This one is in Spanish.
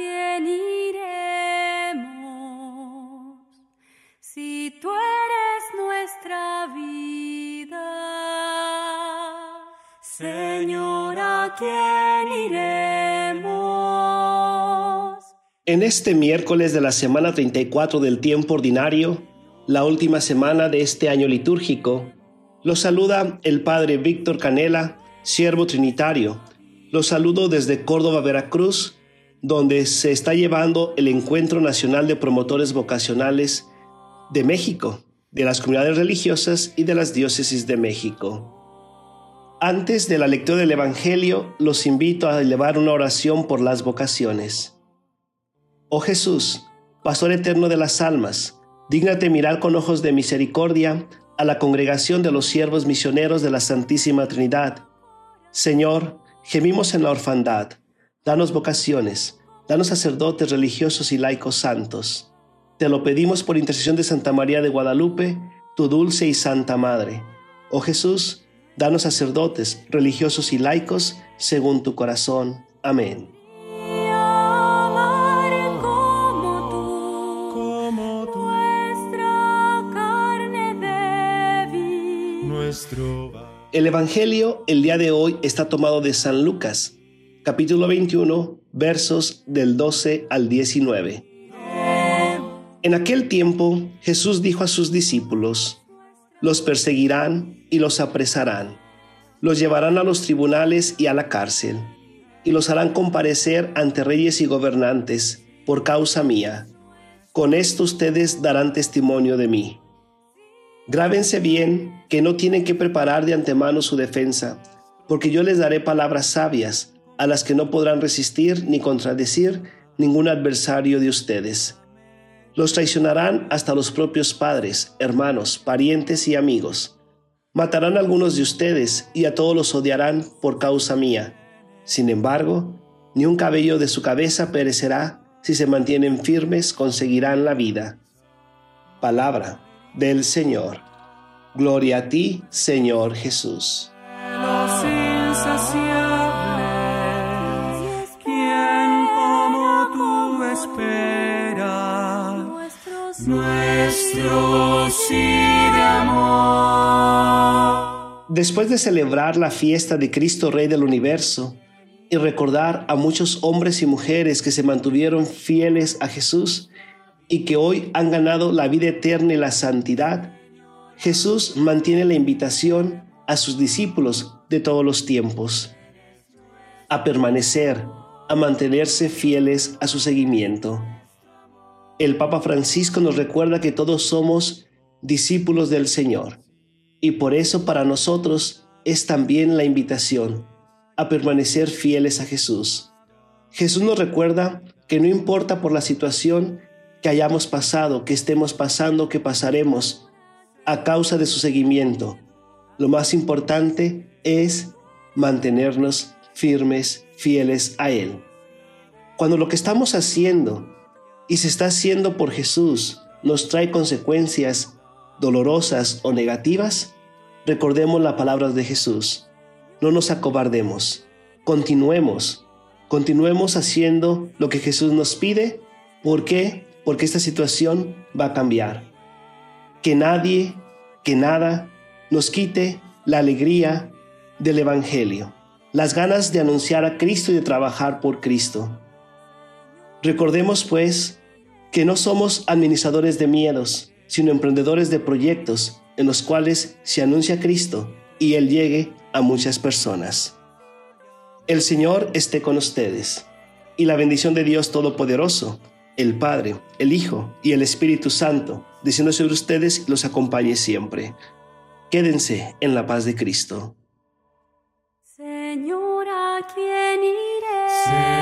iremos? Si tú eres nuestra vida. Señor, ¿a iremos? En este miércoles de la semana 34 del tiempo ordinario, la última semana de este año litúrgico, los saluda el Padre Víctor Canela, siervo trinitario. Los saludo desde Córdoba, Veracruz, donde se está llevando el Encuentro Nacional de Promotores Vocacionales de México, de las comunidades religiosas y de las diócesis de México. Antes de la lectura del Evangelio, los invito a elevar una oración por las vocaciones. Oh Jesús, Pastor eterno de las almas, dígnate mirar con ojos de misericordia a la congregación de los siervos misioneros de la Santísima Trinidad. Señor, gemimos en la orfandad Danos vocaciones, danos sacerdotes religiosos y laicos santos. Te lo pedimos por intercesión de Santa María de Guadalupe, tu dulce y santa Madre. Oh Jesús, danos sacerdotes religiosos y laicos según tu corazón. Amén. El Evangelio el día de hoy está tomado de San Lucas capítulo 21, versos del 12 al 19. En aquel tiempo Jesús dijo a sus discípulos, los perseguirán y los apresarán, los llevarán a los tribunales y a la cárcel, y los harán comparecer ante reyes y gobernantes por causa mía. Con esto ustedes darán testimonio de mí. Grábense bien que no tienen que preparar de antemano su defensa, porque yo les daré palabras sabias a las que no podrán resistir ni contradecir ningún adversario de ustedes. Los traicionarán hasta los propios padres, hermanos, parientes y amigos. Matarán a algunos de ustedes y a todos los odiarán por causa mía. Sin embargo, ni un cabello de su cabeza perecerá si se mantienen firmes, conseguirán la vida. Palabra del Señor. Gloria a ti, Señor Jesús. Nuestro amor. Después de celebrar la fiesta de Cristo Rey del Universo y recordar a muchos hombres y mujeres que se mantuvieron fieles a Jesús y que hoy han ganado la vida eterna y la santidad, Jesús mantiene la invitación a sus discípulos de todos los tiempos a permanecer, a mantenerse fieles a su seguimiento. El Papa Francisco nos recuerda que todos somos discípulos del Señor y por eso para nosotros es también la invitación a permanecer fieles a Jesús. Jesús nos recuerda que no importa por la situación que hayamos pasado, que estemos pasando, que pasaremos, a causa de su seguimiento, lo más importante es mantenernos firmes, fieles a Él. Cuando lo que estamos haciendo y se está haciendo por Jesús nos trae consecuencias dolorosas o negativas, recordemos las palabras de Jesús. No nos acobardemos. Continuemos. Continuemos haciendo lo que Jesús nos pide. ¿Por qué? Porque esta situación va a cambiar. Que nadie, que nada nos quite la alegría del Evangelio, las ganas de anunciar a Cristo y de trabajar por Cristo. Recordemos, pues, que no somos administradores de miedos, sino emprendedores de proyectos en los cuales se anuncia Cristo y Él llegue a muchas personas. El Señor esté con ustedes, y la bendición de Dios Todopoderoso, el Padre, el Hijo y el Espíritu Santo, descienda sobre ustedes y los acompañe siempre. Quédense en la paz de Cristo. Señora, ¿quién iré? Señora.